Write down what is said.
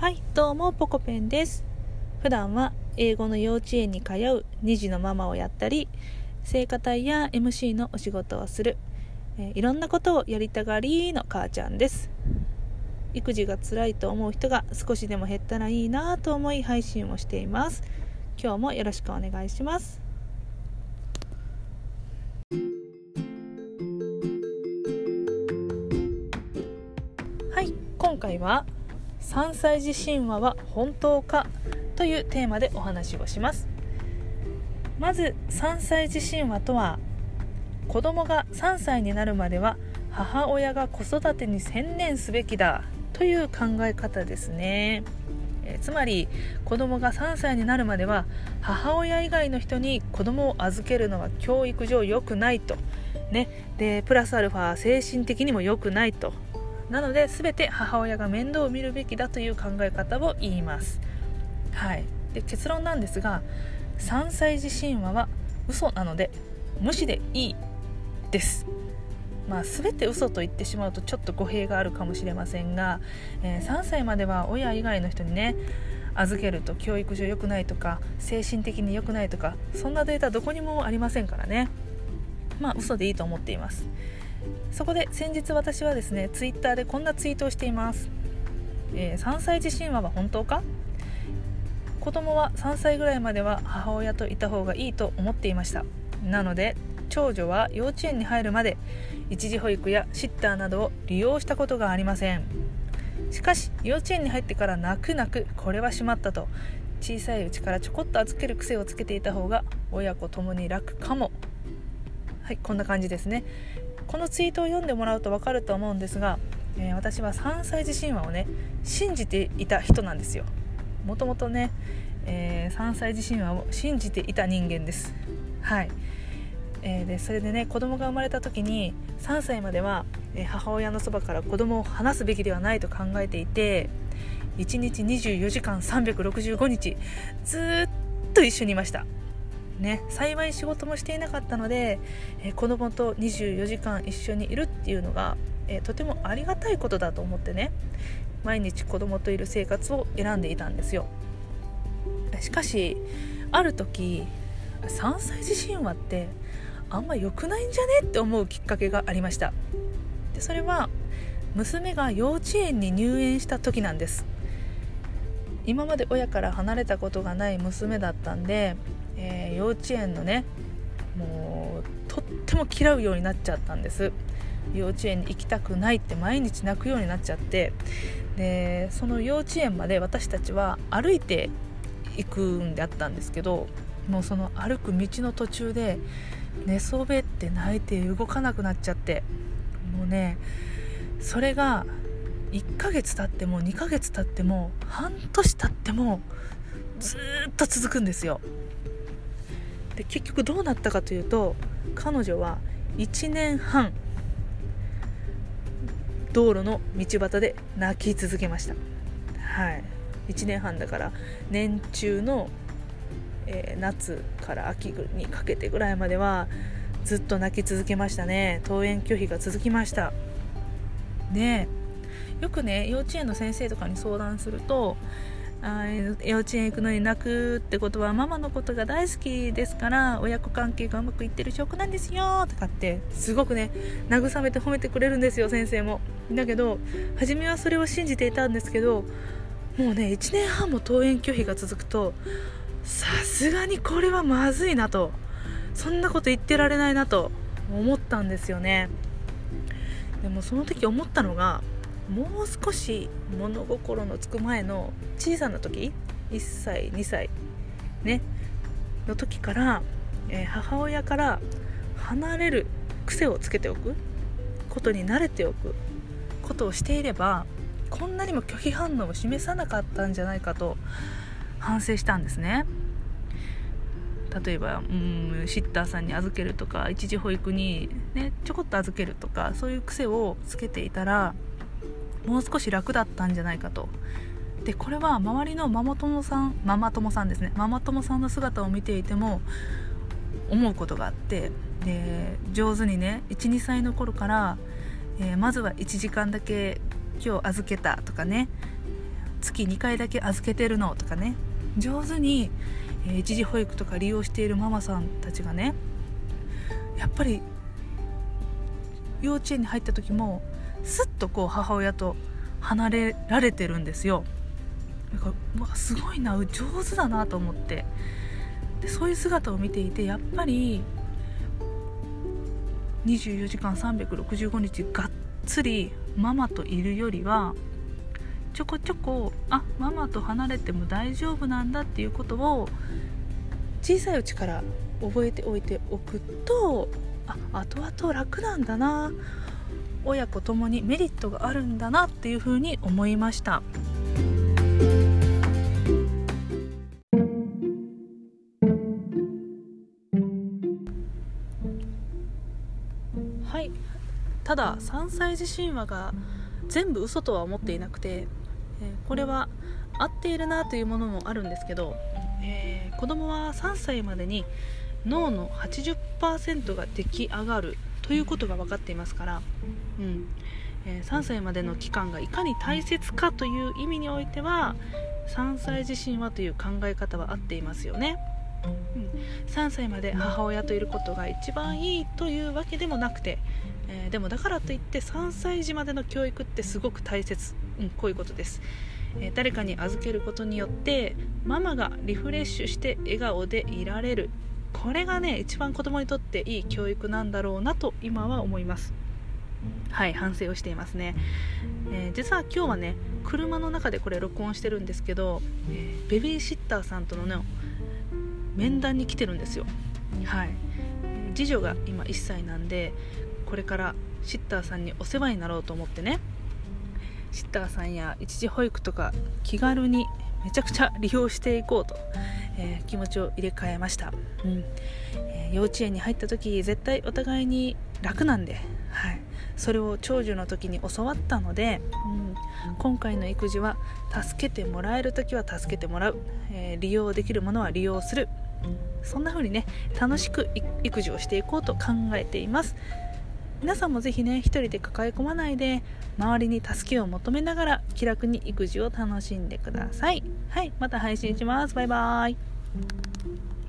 はいどうもポコペンです。普段は英語の幼稚園に通う2児のママをやったり聖歌隊や MC のお仕事をする、えー、いろんなことをやりたがりの母ちゃんです。育児が辛いと思う人が少しでも減ったらいいなと思い配信をしています。今日もよろしくお願いします。はい今回は3歳児神話は本当かというテーマでお話をします。まず3歳児神話とは子供が3歳になるまでは母親が子育てに専念すべきだという考え方ですね。えつまり子供が3歳になるまでは母親以外の人に子供を預けるのは教育上良くないと、ね、でプラスアルファ精神的にも良くないと。なので全て母親が面倒を見るべきだという考え方を言います、はい、で結論なんですが3歳児神話は嘘なので無視でいいです。まあ、全て嘘と言ってしまうとちょっと語弊があるかもしれませんが、えー、3歳までは親以外の人にね預けると教育上良くないとか精神的に良くないとかそんなデータどこにもありませんからね。まあ嘘でいいと思っています。そこで先日私はですねツイッターでこんなツイートをしています、えー、3歳児神話は本当か？子供は3歳ぐらいまでは母親といた方がいいと思っていました。なので長女は幼稚園に入るまで一時保育やシッターなどを利用したことがありません。しかし幼稚園に入ってから泣く泣くこれはしまったと小さいうちからちょこっと預ける癖をつけていた方が親子ともに楽かも。はいこんな感じですね。このツイートを読んでもらうと分かると思うんですが、えー、私は3歳児神話をね信じていた人なんですよ。もともとね、えー、3歳児神話を信じていた人間です。はい、えー、でそれでね子供が生まれた時に3歳までは、え母親のそばから子供を離すべきではないと考えていて1日24時間365日ずっと一緒にいました。ね、幸い仕事もしていなかったので、えー、子供と24時間一緒にいるっていうのが、えー、とてもありがたいことだと思ってね毎日子供といる生活を選んでいたんですよ。しかしある時3歳児神話ってあんま良くないんじゃねって思うきっかけがありました。でそれは娘が幼稚園に入園した時なんです。今まで親から離れたことがない娘だったんでえー、幼稚園のねもうとっても嫌うようになっちゃったんです。幼稚園に行きたくないって毎日泣くようになっちゃって。でその幼稚園まで私たちは歩いて行くんであったんですけどもうその歩く道の途中で寝そべって泣いて動かなくなっちゃって。もうねそれが1ヶ月経っても2ヶ月経っても半年経ってもずっと続くんですよ。で結局どうなったかというと彼女は1年半道路の道端で泣き続けました。はい。1年半だから年中の、えー、夏から秋にかけてぐらいまではずっと泣き続けましたね。登園拒否が続きました。ねよくね幼稚園の先生とかに相談するとあ幼稚園行くのに泣くってことはママのことが大好きですから親子関係がうまくいってる証拠なんですよとかってすごくね慰めて褒めてくれるんですよ先生も。だけど初めはそれを信じていたんですけどもうね1年半も登園拒否が続くとさすがにこれはまずいなとそんなこと言ってられないなと思ったんですよね。でもその時思ったのがもう少し物心のつく前の小さな時1歳2歳ねの時から、えー、母親から離れる癖をつけておくことに慣れておくことをしていればこんなにも拒否反応を示さなかったんじゃないかと反省したんですね。例えばうんシッターさんに預けるとか一時保育に、ね、ちょこっと預けるとかそういう癖をつけていたらもう少し楽だったんじゃないかと。でこれは周りのママ友さんママ友さんですね。ママ友さんの姿を見ていても思うことがあってで上手にね12歳の頃から、えー、まずは1時間だけ今日預けたとかね月2回だけ預けてるのとかね上手に、えー、一時保育とか利用しているママさんたちがねやっぱり幼稚園に入った時もすっとこう母親と離れられてるんですよ。だからわすごいな上手だなと思って。でそういう姿を見ていてやっぱり24時間365日がっつりママといるよりはちょこちょこあママと離れても大丈夫なんだっていうことを小さいうちから覚えておいておくとあ後々楽なんだな親子ともにメリットがあるんだなっていうふうに思いました。はい。ただ3歳児神話が全部嘘とは思っていなくて、えこれは合っているなというものもあるんですけど、えー、子供は3歳までに脳の80%が出来上がるということが分かっていますから、うん。えー、3歳までの期間がいかに大切かという意味においては3歳自身はという考え方は合っていますよね。うん、3歳まで母親といることが一番いいというわけでもなくて、えー、でもだからといって3歳児までの教育ってすごく大切、うん、こういうことです、え、誰かに預けることによってママがリフレッシュして笑顔でいられる。これがね一番子供にとっていい教育なんだろうなと今は思います。はい反省をしていますね、えー、実は今日はね車の中でこれ録音してるんですけど、えー、ベビーシッターさんとのね面談に来てるんですよ。はい。次女が今1歳なんでこれからシッターさんにお世話になろうと思ってねシッターさんや一時保育とか気軽にめちゃくちゃ利用していこうとえー、気持ちを入れ替えました、うん。えー、幼稚園に入った時絶対お互いに楽なんで、はい、それを長寿の時に教わったので、うん、今回の育児は助けてもらえる時は助けてもらう、えー、利用できるものは利用する。そんな風にね楽しく育児をしていこうと考えています。皆さんもぜひね一人で抱え込まないで周りに助けを求めながら気楽に育児を楽しんでください。はい。また配信します。バイバーイ。Thank you.